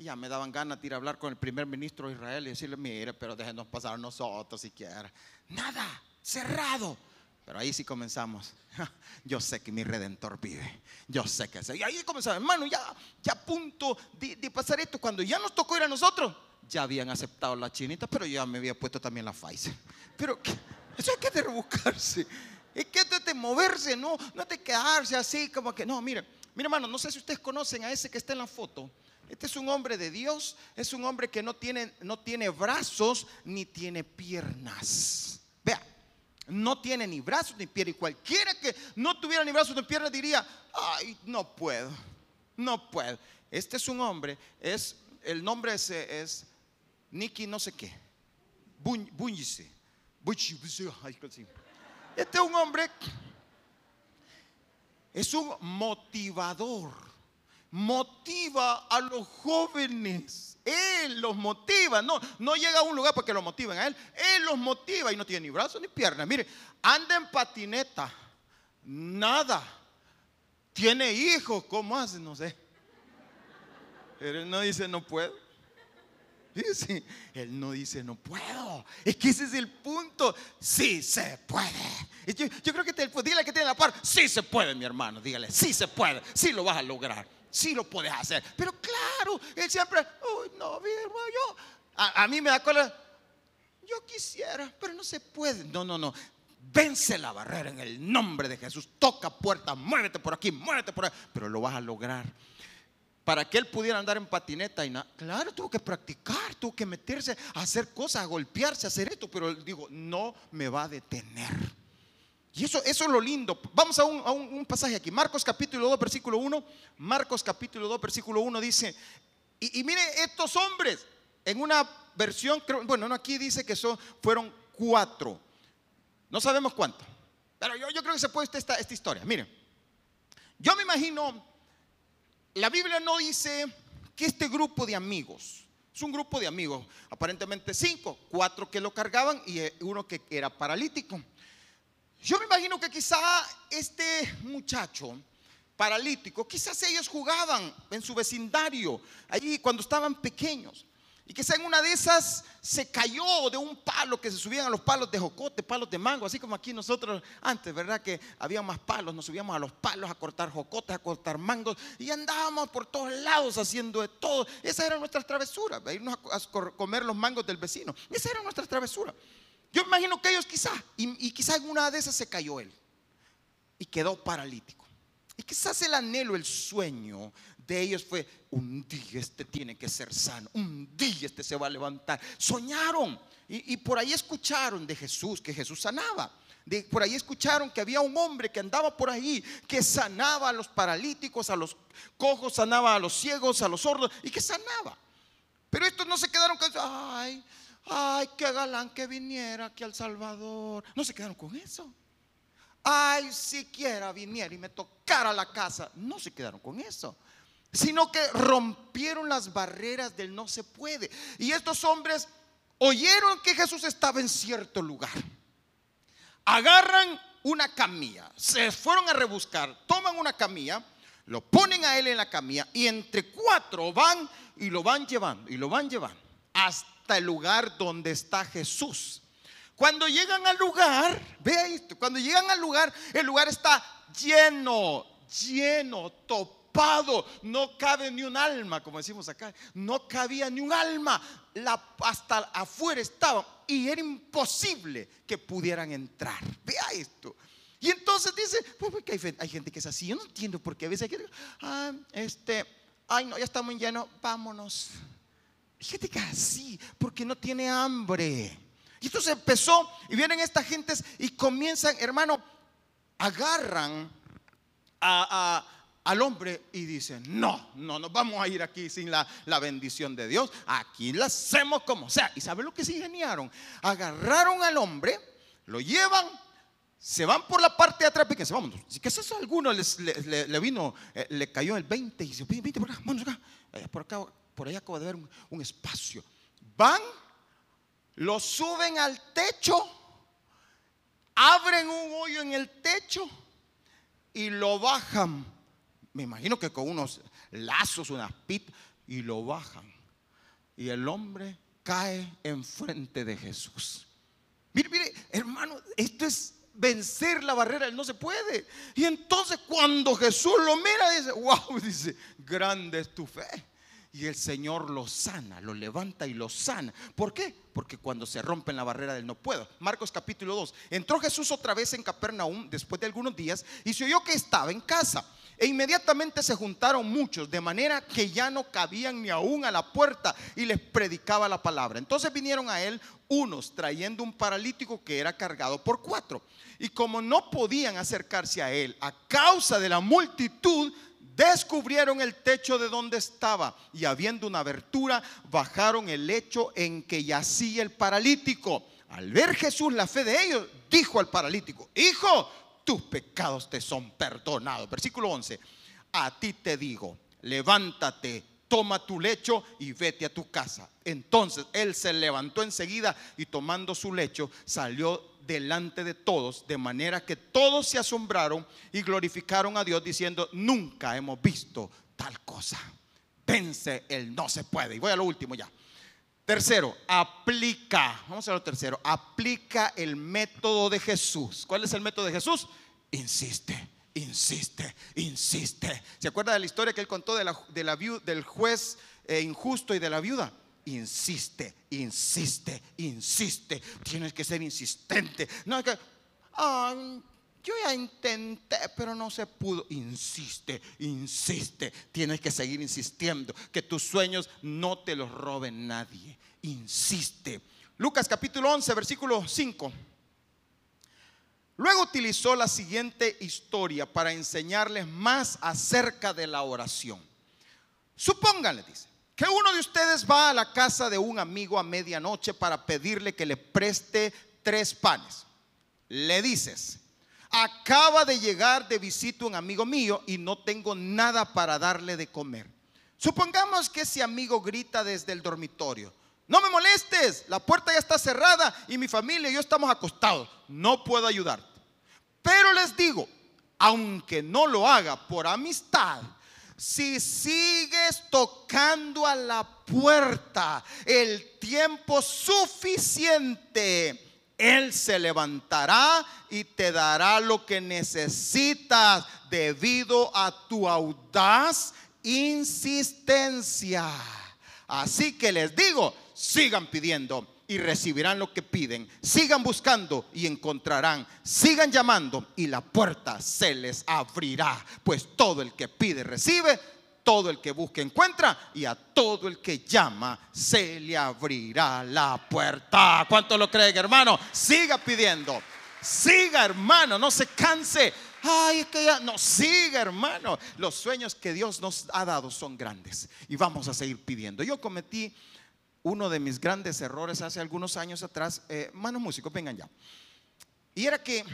Y ya me daban ganas de ir a hablar con el primer ministro de Israel y decirle, mire, pero déjenos pasar nosotros siquiera. Nada, cerrado. Pero ahí sí comenzamos. Yo sé que mi redentor vive. Yo sé que sé. Y ahí comenzamos, hermano, ya, ya a punto de, de pasar esto. Cuando ya nos tocó ir a nosotros, ya habían aceptado la chinita, pero yo ya me había puesto también la Pfizer. Pero ¿qué? eso hay que de rebuscarse. Es que es de moverse, no, no de quedarse así como que, no, mire, mire hermano, no sé si ustedes conocen a ese que está en la foto. Este es un hombre de Dios, es un hombre que no tiene, no tiene brazos ni tiene piernas. Vea, no tiene ni brazos ni piernas. Y cualquiera que no tuviera ni brazos ni piernas diría, ay, no puedo, no puedo. Este es un hombre, es, el nombre es, es Nicky no sé qué. Buñ- Buñice. Este es un hombre, es un motivador. Motiva a los jóvenes. Él los motiva. No, no llega a un lugar porque lo motiven a él. Él los motiva y no tiene ni brazos ni piernas. Mire, anda en patineta. Nada. Tiene hijos. ¿Cómo hace? No sé. Pero él no dice no puedo. Él no dice no puedo. Es que ese es el punto. Sí se puede. Yo, creo que te, pues, dígale que tiene la par. Sí se puede, mi hermano. Dígale, sí se puede. Sí lo vas a lograr. Sí lo puedes hacer. Pero claro, él siempre, uy, no, mi hermano, yo. A, mí me da cola. Yo quisiera, pero no se puede. No, no, no. Vence la barrera en el nombre de Jesús. Toca puertas, muévete por aquí, muévete por ahí. Pero lo vas a lograr para que él pudiera andar en patineta y nada. Claro, tuvo que practicar, tuvo que meterse a hacer cosas, a golpearse, a hacer esto, pero él dijo, no me va a detener. Y eso, eso es lo lindo. Vamos a, un, pasaje aquí. Marcos capítulo 2, versículo 1. Marcos capítulo 2, versículo 1 dice, y, mire, estos hombres, en una versión, bueno, no, aquí dice que son, fueron cuatro. No sabemos cuánto. Pero yo, yo creo que se puede esta, esta historia. Miren, yo me imagino, la Biblia no dice que este grupo de amigos, es un grupo de amigos, aparentemente cinco, cuatro que lo cargaban y eh, uno que era paralítico. Yo me imagino que quizá este muchacho paralítico, quizás ellos jugaban en su vecindario, allí cuando estaban pequeños. Y quizá en una de esas se cayó de un palo que se subían a los palos de jocote, palos de mango, así como aquí nosotros antes, ¿verdad? Que había más palos, nos subíamos a los palos a cortar jocotes, a cortar mangos y andábamos por todos lados haciendo de todo. Esa era nuestra travesura, irnos a comer los mangos del vecino. Esa era nuestra travesura. Yo imagino que ellos quizá, y, y quizá en una de esas se cayó él y quedó paralítico. Y quizás el anhelo, el sueño de ellos fue, un día este tiene que ser sano, un día este se va a levantar. Soñaron y, por ahí escucharon de Jesús, que Jesús sanaba. De, por ahí escucharon que había un hombre que andaba por ahí, que sanaba a los paralíticos, a los cojos, sanaba a los ciegos, a los sordos, y que sanaba. Pero estos no se quedaron ay, ay, qué galán que viniera aquí al Salvador. No se quedaron con eso. Ay, siquiera viniera y me tocara la casa. No se quedaron con eso sino que rompieron las barreras del no se puede. Y estos hombres oyeron que Jesús estaba en cierto lugar. Agarran una camilla, se fueron a rebuscar, toman una camilla, lo ponen a él en la camilla y entre cuatro van y lo van llevando y lo van llevando hasta el lugar donde está Jesús. Cuando llegan al lugar, vea esto, cuando llegan al lugar, el lugar está lleno, lleno, topado, no cabe ni un alma, como decimos acá, no cabía ni un alma, la, hasta afuera estaba y era imposible que pudieran entrar. Vea esto. Y entonces dice, pues, pues hay, gente que es así, yo no entiendo por qué a veces hay que, ah, este, ay no, ya está muy lleno, vámonos. Gente que así, porque no tiene hambre. Y esto se empezó y vienen estas gentes y comienzan, hermano, agarran al hombre y dicen, no, no nos vamos a ir aquí sin la, bendición de Dios, aquí la hacemos como sea. ¿Y sabe lo que se ingeniaron? Agarraron al hombre, lo llevan, se van por la parte de atrás, fíjense, vámonos. Si eso a alguno le, vino, eh, le cayó el 20 y dice, vente por acá, vámonos acá, eh, por acá, por allá acabo de ver un espacio. Van lo suben al techo, abren un hoyo en el techo y lo bajan. Me imagino que con unos lazos, unas pit, y lo bajan. Y el hombre cae enfrente de Jesús. Mire, mire, hermano, esto es vencer la barrera, él no se puede. Y entonces cuando Jesús lo mira, dice, wow, dice, grande es tu fe y el Señor lo sana, lo levanta y lo sana. ¿Por qué? Porque cuando se rompe la barrera del no puedo. Marcos capítulo 2. Entró Jesús otra vez en Capernaum después de algunos días y se oyó que estaba en casa. E inmediatamente se juntaron muchos, de manera que ya no cabían ni aún a la puerta y les predicaba la palabra. Entonces vinieron a él unos trayendo un paralítico que era cargado por cuatro. Y como no podían acercarse a él a causa de la multitud, descubrieron el techo de donde estaba y habiendo una abertura, bajaron el lecho en que yacía el paralítico. Al ver Jesús la fe de ellos, dijo al paralítico, hijo, tus pecados te son perdonados. Versículo 11, a ti te digo, levántate, toma tu lecho y vete a tu casa. Entonces él se levantó enseguida y tomando su lecho salió delante de todos, de manera que todos se asombraron y glorificaron a Dios diciendo, nunca hemos visto tal cosa. Vence el no se puede. Y voy a lo último ya. Tercero, aplica, vamos a lo tercero, aplica el método de Jesús. ¿Cuál es el método de Jesús? Insiste, insiste, insiste. ¿Se acuerda de la historia que él contó de la, del juez eh, injusto y de la viuda? Insiste, insiste, insiste. Tienes que ser insistente. No es que, yo ya intenté, pero no se pudo. Insiste, insiste. Tienes que seguir insistiendo. Que tus sueños no te los robe nadie. Insiste. Lucas capítulo 11, versículo 5. Luego utilizó la siguiente historia para enseñarles más acerca de la oración. Supónganle, dice, que uno de ustedes va a la casa de un amigo a medianoche para pedirle que le preste tres panes. Le dices, acaba de llegar de visita un amigo mío y no tengo nada para darle de comer. Supongamos que ese amigo grita desde el dormitorio, no me molestes, la puerta ya está cerrada y mi familia y yo estamos acostados, no puedo ayudarte. Pero les digo, aunque no lo haga por amistad, si sigues tocando a la puerta el tiempo suficiente, Él se levantará y te dará lo que necesitas debido a tu audaz insistencia. Así que les digo, sigan pidiendo y recibirán lo que piden. Sigan buscando y encontrarán. Sigan llamando y la puerta se les abrirá. Pues todo el que pide recibe, todo el que busca encuentra y a todo el que llama se le abrirá la puerta. ¿Cuánto lo creen, hermano? Siga pidiendo. Siga, hermano, no se canse. Ay, es que ya no siga, hermano. Los sueños que Dios nos ha dado son grandes y vamos a seguir pidiendo. Yo cometí uno de mis grandes errores hace algunos años atrás, eh, manos músicos, vengan ya. Y era que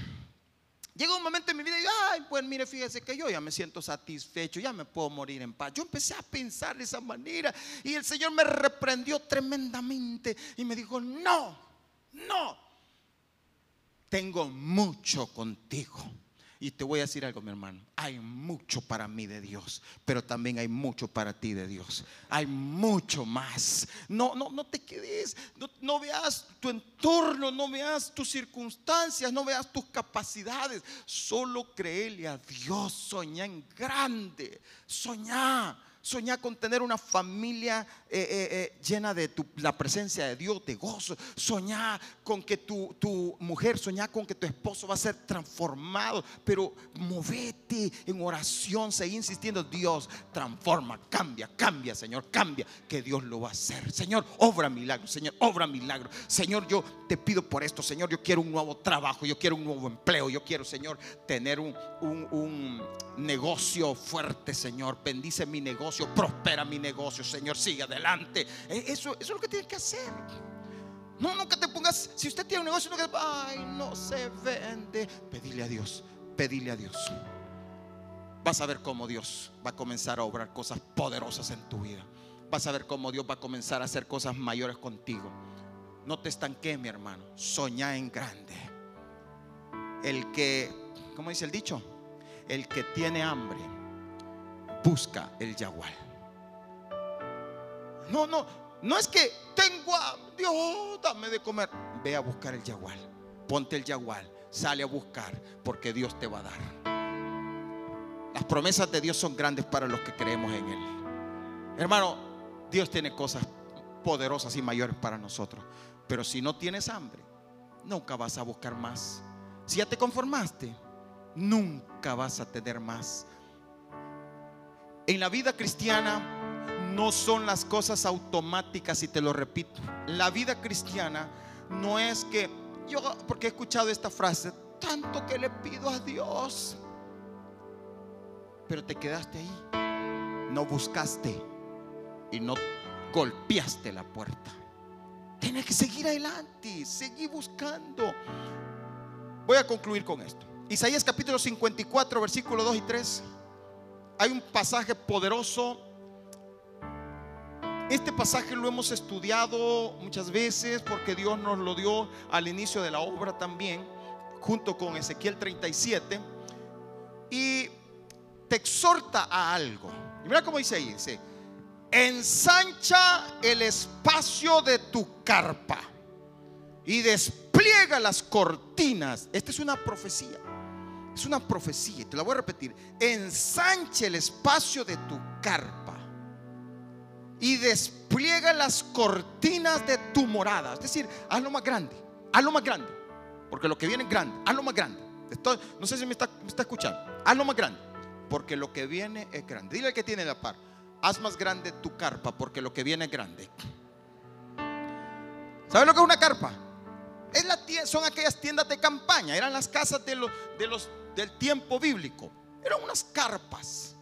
llegó un momento en mi vida y, ay, pues mire, fíjese que yo ya me siento satisfecho, ya me puedo morir en paz. Yo empecé a pensar de esa manera y el Señor me reprendió tremendamente y me dijo, no, no, tengo mucho contigo y te voy a decir algo, mi hermano. Hay mucho para mí de Dios, pero también hay mucho para ti de Dios. Hay mucho más. No, no, no te quedes, no, no veas tu entorno, no veas tus circunstancias, no veas tus capacidades. Solo créele a Dios. Soñá en grande. Soñá. Soñá con tener una familia eh, eh, eh, llena de la presencia de Dios, de gozo. Soñá con que tu, tu, mujer, soñá con que tu esposo va a ser transformado. Pero movete en oración, seguí insistiendo. Dios transforma, cambia, cambia, Señor, cambia. Que Dios lo va a hacer. Señor, obra milagro, Señor, obra milagro. Señor, yo te pido por esto, Señor. Yo quiero un nuevo trabajo, yo quiero un nuevo empleo. Yo quiero, Señor, tener un, un, un negocio fuerte, Señor. Bendice mi negocio prospera mi negocio, Señor, sigue adelante. Eh, eso, eso es lo que tienes que hacer. No, nunca te pongas, si usted tiene un negocio, que, ay, no se vende. Pedile a Dios, pedile a Dios. Vas a ver cómo Dios va a comenzar a obrar cosas poderosas en tu vida. Vas a ver cómo Dios va a comenzar a hacer cosas mayores contigo. No te estanques, mi hermano. Soñá en grande. El que, ¿cómo dice el dicho? El que tiene hambre busca el yagual. No, no, no es que tengo Dios, dame de comer. Ve a buscar el yagual. Ponte el yagual. Sale a buscar porque Dios te va a dar. Las promesas de Dios son grandes para los que creemos en Él. Hermano, Dios tiene cosas poderosas y mayores para nosotros. Pero si no tienes hambre, nunca vas a buscar más. Si ya te conformaste, nunca vas a tener más. En la vida cristiana no son las cosas automáticas y te lo repito. La vida cristiana no es que yo, porque he escuchado esta frase, tanto que le pido a Dios, pero te quedaste ahí, no buscaste y no golpeaste la puerta. Tienes que seguir adelante, seguir buscando. Voy a concluir con esto. Isaías capítulo 54, versículo 2 y 3 hay un pasaje poderoso. Este pasaje lo hemos estudiado muchas veces porque Dios nos lo dio al inicio de la obra también, junto con Ezequiel 37. Y te exhorta a algo. Y mira cómo dice ahí, dice, ensancha el espacio de tu carpa y despliega las cortinas. Esta es una profecía. Es una profecía, te la voy a repetir. Ensanche el espacio de tu carpa y despliega las cortinas de tu morada. Es decir, hazlo más grande, hazlo más grande. Porque lo que viene es grande, hazlo más grande. no sé si me está, me está escuchando. Hazlo más grande. Porque lo que viene es grande. Dile al que tiene la par. Haz más grande tu carpa porque lo que viene es grande. ¿Sabes lo que es una carpa? es son aquellas tiendas de campaña, eran las casas de los, de los, del tiempo bíblico, eran unas carpas.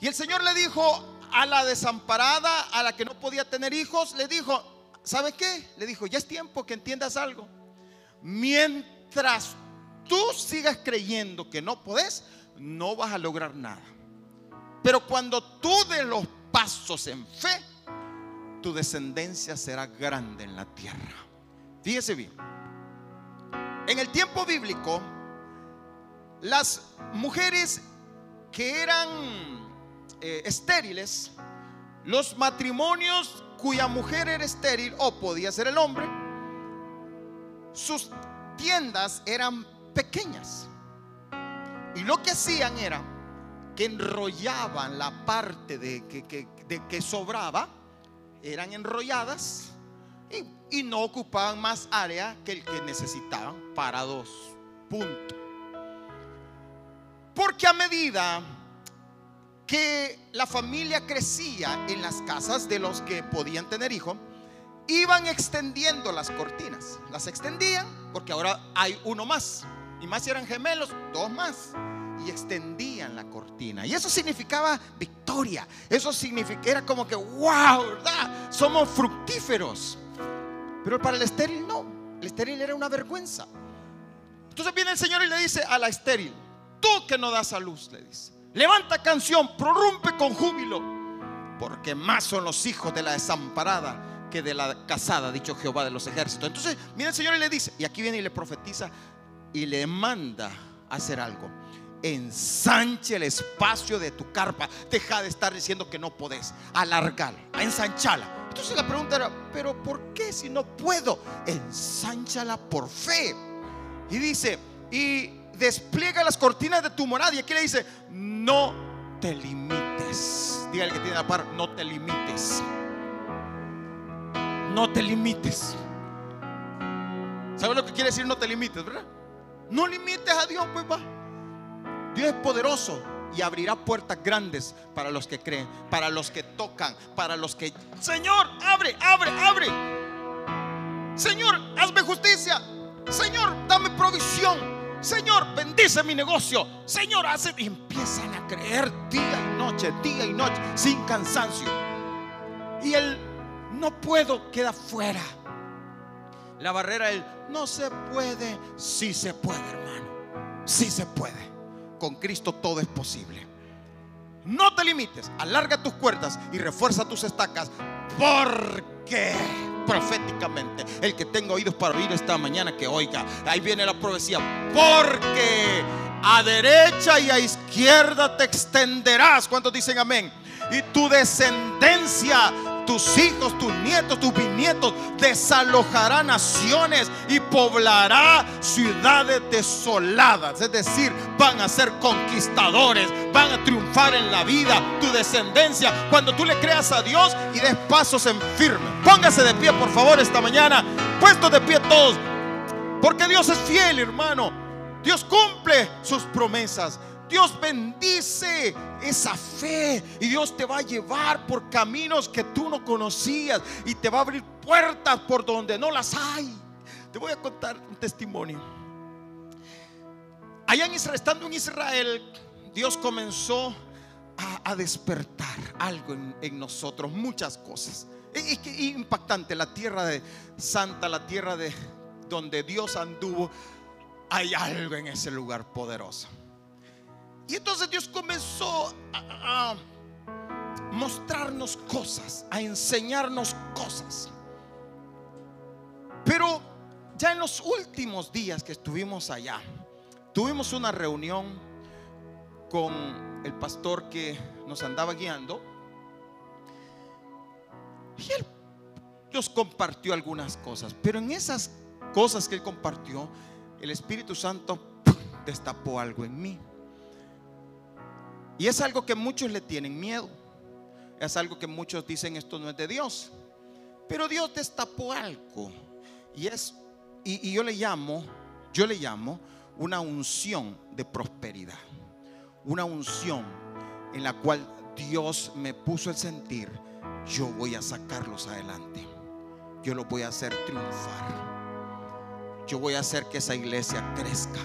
Y el Señor le dijo a la desamparada, a la que no podía tener hijos, le dijo, ¿sabe qué? Le dijo, ya es tiempo que entiendas algo. Mientras tú sigas creyendo que no podés, no vas a lograr nada. Pero cuando tú de los pasos en fe, tu descendencia será grande en la tierra. Fíjese bien. En el tiempo bíblico, las mujeres que eran eh, estériles, los matrimonios cuya mujer era estéril o podía ser el hombre, sus tiendas eran pequeñas. Y lo que hacían era que enrollaban la parte de que, de que sobraba, eran enrolladas y, y, no ocupaban más área que el que necesitaban para dos. Punto. Porque a medida que la familia crecía en las casas de los que podían tener hijos, iban extendiendo las cortinas. Las extendían porque ahora hay uno más. Y más si eran gemelos, dos más. Y extendían la cortina. Y eso significaba victoria. Eso significaba, era como que, wow. Somos fructíferos. Pero para el estéril no. El estéril era una vergüenza. Entonces viene el Señor y le dice a la estéril, tú que no das a luz, le dice Levanta canción, prorrumpe con júbilo, porque más son los hijos de la desamparada que de la casada, dicho Jehová de los ejércitos. Entonces, mira el Señor y le dice, y aquí viene y le profetiza y le manda a hacer algo. Ensanche el espacio de tu carpa. Deja de estar diciendo que no podés. Alargala, ensanchala. Entonces la pregunta era, ¿pero por qué si no puedo? Ensánchala por fe. Y dice, y despliega las cortinas de tu morada. Y aquí le dice, no te limites. Diga el que tiene la par, no te limites. No te limites. ¿Sabes lo que quiere decir no te limites, verdad? No limites a Dios, pues. Dios es poderoso y abrirá puertas grandes para los que creen, para los que tocan, para los que... Señor, abre, abre, abre. Señor, hazme justicia. Señor, dame provisión. Señor, bendice mi negocio. Señor, hace y empiezan a creer día y noche, día y noche, sin cansancio. Y el no puedo queda fuera. La barrera el no se puede, sí se puede, hermano. Sí se puede. Con Cristo todo es posible. No te limites, alarga tus cuerdas y refuerza tus estacas, porque proféticamente. El que tenga oídos para oír esta mañana que oiga. Ahí viene la profecía. Porque a derecha y a izquierda te extenderás. ¿Cuántos dicen amén? Y tu descendencia tus hijos, tus nietos, tus bisnietos, desalojará naciones y poblará ciudades desoladas. Es decir, van a ser conquistadores, van a triunfar en la vida, tu descendencia, cuando tú le creas a Dios y des pasos en firme. Póngase de pie, por favor, esta mañana, puestos de pie todos, porque Dios es fiel, hermano. Dios cumple sus promesas. Dios bendice esa fe y Dios te va a llevar por caminos que tú no conocías y te va a abrir puertas por donde no las hay. Te voy a contar un testimonio. Allá en Israel, estando en Israel, Dios comenzó a, despertar algo en, nosotros, muchas cosas. Es impactante, la tierra de Santa, la tierra de donde Dios anduvo, hay algo en ese lugar poderoso. Y entonces Dios comenzó a, mostrarnos cosas, a enseñarnos cosas. Pero ya en los últimos días que estuvimos allá, tuvimos una reunión con el pastor que nos andaba guiando. Y él nos compartió algunas cosas. Pero en esas cosas que él compartió, el Espíritu Santo destapó algo en mí. Y es algo que muchos le tienen miedo. Es algo que muchos dicen esto no es de Dios. Pero Dios destapó algo. Y es, y, yo le llamo, yo le llamo una unción de prosperidad. Una unción en la cual Dios me puso el sentir, yo voy a sacarlos adelante. Yo los voy a hacer triunfar. yo voy a hacer que esa iglesia crezca.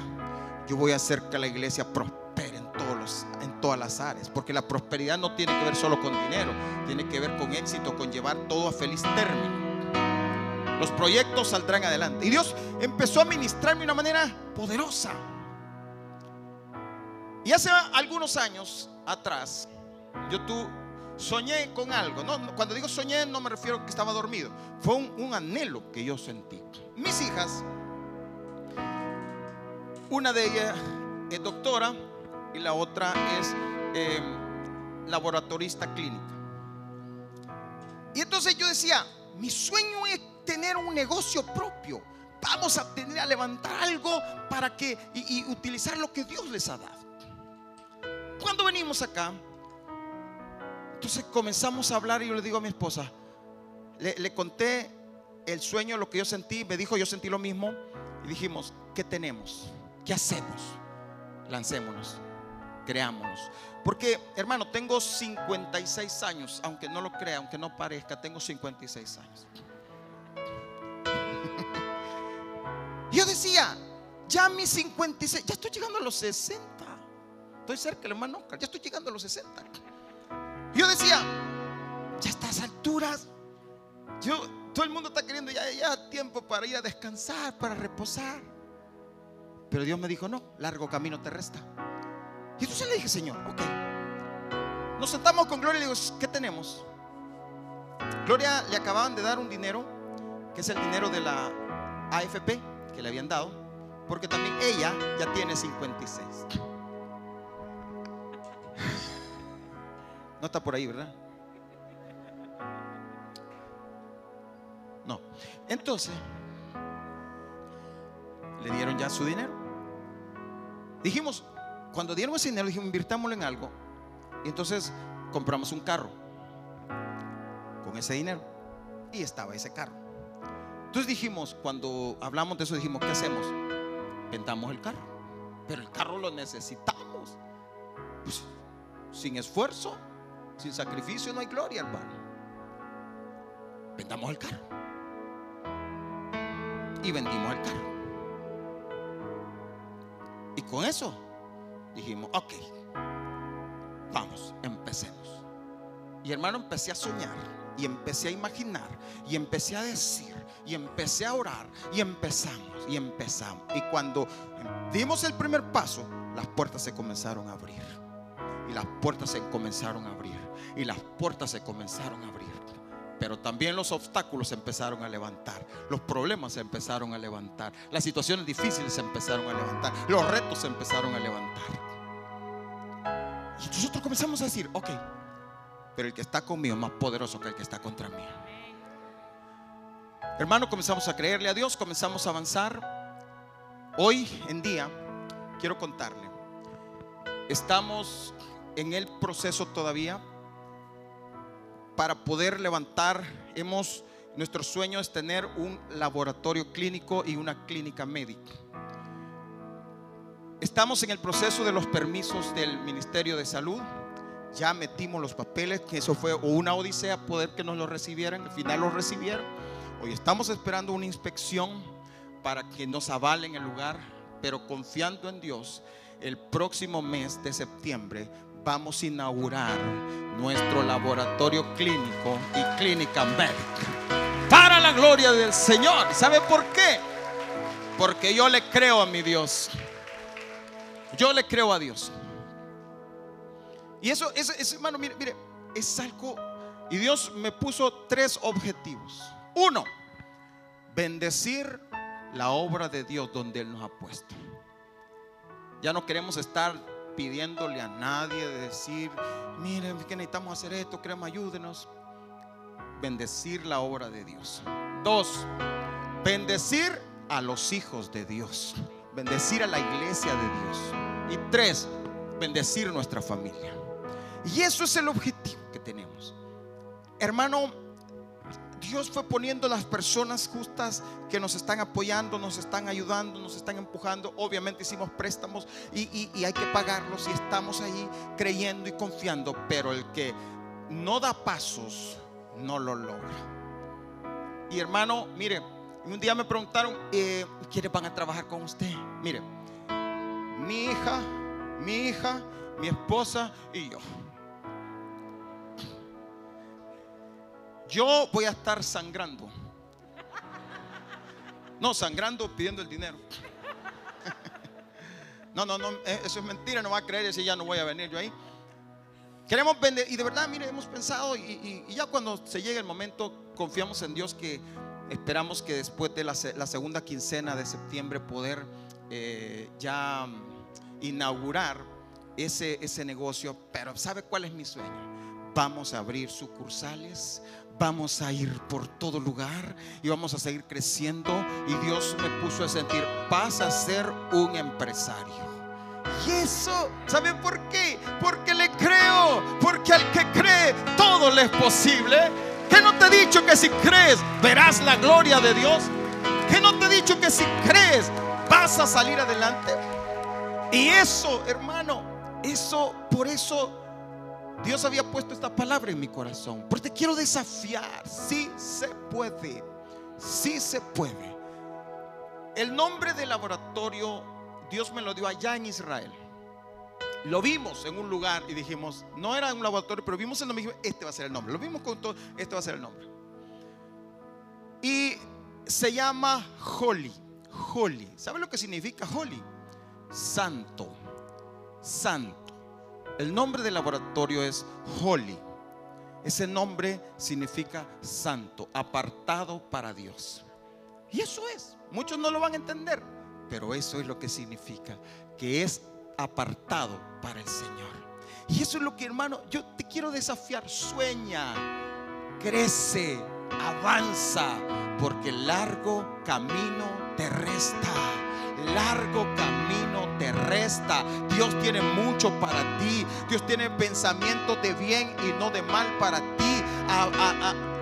Yo voy a hacer que la iglesia prospere todas las áreas. Porque la prosperidad no tiene que ver solo con dinero, tiene que ver con éxito, con llevar todo a feliz término. Los proyectos saldrán adelante. Y Dios empezó a ministrarme de una manera poderosa. Y hace algunos años atrás, yo tú soñé con algo. No, cuando digo soñé, no me refiero a que estaba dormido. Fue un, anhelo que yo sentí. Mis hijas, una de ellas es doctora y la otra es em, laboratorista clínica. Y entonces yo decía, mi sueño es tener un negocio propio. Vamos a tener a levantar algo para que y utilizar lo que Dios les ha dado cuando venimos acá, entonces comenzamos a hablar y yo le digo a mi esposa, le, conté el sueño, lo que yo sentí, me dijo, yo sentí lo mismo, y dijimos, ¿qué tenemos? ¿Qué hacemos? Lancémonos, creámonos. Porque, hermano, tengo 56 años, aunque no lo crea, aunque no parezca, tengo 56 años. yo decía, ya mis 56, ya estoy llegando a los 60. Estoy cerca, hermano. Ya estoy llegando a los 60. Yo decía, ya a estas alturas, yo, todo el mundo está queriendo ya, ya tiempo para ir a descansar, para reposar. Pero Dios me dijo, no, largo camino te resta. Y entonces le dije, Señor, ok. Nos sentamos con Gloria y le digo, ¿qué tenemos? Gloria le acababan de dar un dinero, que es el dinero de la AFP que le habían dado, porque también ella ya tiene 56. No está por ahí, ¿verdad? No. Entonces, le dieron ya su dinero. Dijimos, cuando dieron ese dinero, dijimos, invirtámoslo en algo. Y entonces compramos un carro con ese dinero. Y estaba ese carro. Entonces dijimos, cuando hablamos de eso, dijimos, ¿qué hacemos? Vendamos el carro. Pero el carro lo necesitamos. Pues, sin esfuerzo, sin sacrificio no hay gloria, hermano. Vendamos el carro. Y vendimos el carro. Y con eso dijimos, ok, vamos, empecemos. Y hermano, empecé a soñar y empecé a imaginar y empecé a decir y empecé a orar y empezamos y empezamos. Y cuando dimos el primer paso, las puertas se comenzaron a abrir. Y las puertas se comenzaron a abrir y las puertas se comenzaron a abrir. Pero también los obstáculos se empezaron a levantar, los problemas se empezaron a levantar, las situaciones difíciles se empezaron a levantar, los retos se empezaron a levantar. Y nosotros comenzamos a decir, ok, pero el que está conmigo es más poderoso que el que está contra mí. Hermano, comenzamos a creerle a Dios, comenzamos a avanzar. Hoy en día, quiero contarle, estamos en el proceso todavía para poder levantar, hemos, nuestro sueño es tener un laboratorio clínico y una clínica médica. Estamos en el proceso de los permisos del Ministerio de Salud. Ya metimos los papeles, que eso fue una odisea poder que nos lo recibieran, al final lo recibieron. Hoy estamos esperando una inspección para que nos avalen el lugar, pero confiando en Dios, el próximo mes de septiembre vamos a inaugurar nuestro laboratorio clínico y clínica médica. Para la gloria del Señor. ¿Sabe por qué? Porque yo le creo a mi Dios. Yo le creo a Dios. Y eso, es, hermano, mire, mire, es algo. Y Dios me puso tres objetivos. Uno, bendecir la obra de Dios donde Él nos ha puesto. Ya no queremos estar pidiéndole a nadie de decir, miren que necesitamos hacer esto, créanme, ayúdenos. Bendecir la obra de Dios. Dos, bendecir a los hijos de Dios. Bendecir a la iglesia de Dios. Y tres, bendecir nuestra familia. Y eso es el objetivo que tenemos. Hermano, Dios fue poniendo las personas justas que nos están apoyando, nos están ayudando, nos están empujando. Obviamente hicimos préstamos y, hay que pagarlos y estamos ahí creyendo y confiando. Pero el que no da pasos, no lo logra. Y hermano, mire, un día me preguntaron, eh, ¿quiénes van a trabajar con usted? Mire, mi hija, mi hija, mi esposa y yo. Yo voy a estar sangrando. No, sangrando pidiendo el dinero. No, no, no, eh, eso es mentira, no va a creer si ya no voy a venir yo ahí. Queremos vender, y de verdad, mire, hemos pensado, y, ya cuando se llegue el momento, confiamos en Dios que esperamos que después de la, segunda quincena de septiembre poder eh, ya inaugurar ese, ese negocio. Pero ¿sabe cuál es mi sueño? Vamos a abrir sucursales, vamos a ir por todo lugar y vamos a seguir creciendo. Y Dios me puso a sentir, vas a ser un empresario. Y eso, ¿sabe por qué? Porque le creo, porque al que cree todo le es posible. ¿Qué no te he dicho que si crees verás la gloria de Dios? ¿Qué no te he dicho que si crees vas a salir adelante? Y eso, hermano, eso, por eso Dios había puesto esta palabra en mi corazón. Porque te quiero desafiar. Sí se puede. Sí se puede. El nombre del laboratorio Dios me lo dio allá en Israel. Lo vimos en un lugar y dijimos, no era un laboratorio, pero vimos el nombre y dijimos, este va a ser el nombre. Lo vimos con todo, este va a ser el nombre. Y se llama Holy. Holy. ¿Sabe lo que significa Holy? Santo. Santo. El nombre del laboratorio es Holy. Ese nombre significa santo, apartado para Dios. Y eso es. Muchos no lo van a entender, pero eso es lo que significa, que es apartado para el Señor. Y eso es lo que, hermano, yo te quiero desafiar. Sueña, crece, avanza, porque largo camino te resta. Largo camino te resta. Dios tiene mucho para ti. Dios tiene pensamientos de bien y no de mal para ti.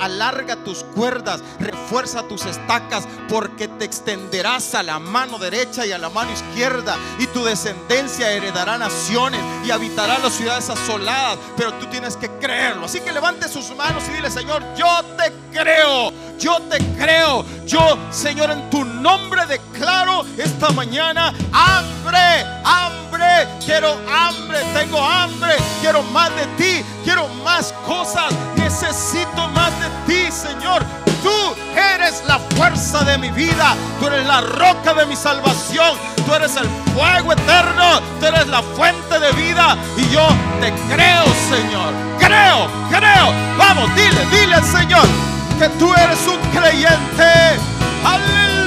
Alarga tus cuerdas, refuerza tus estacas, porque te extenderás a la mano derecha y a la mano izquierda, y tu descendencia heredará naciones y habitará las ciudades asoladas. Pero tú tienes que creerlo. Así que levante sus manos y dile, Señor, yo te creo, yo te creo. Yo, Señor, en tu nombre declaro esta mañana hambre, hambre, quiero hambre, tengo hambre, quiero más de ti, quiero más cosas, necesito más de ti, Señor. Tú eres la fuerza de mi vida, tú eres la roca de mi salvación, tú eres el fuego eterno, tú eres la fuente de vida y yo te creo, Señor. Creo, creo. Vamos, dile, dile Señor que tú eres un creyente. Aleluya.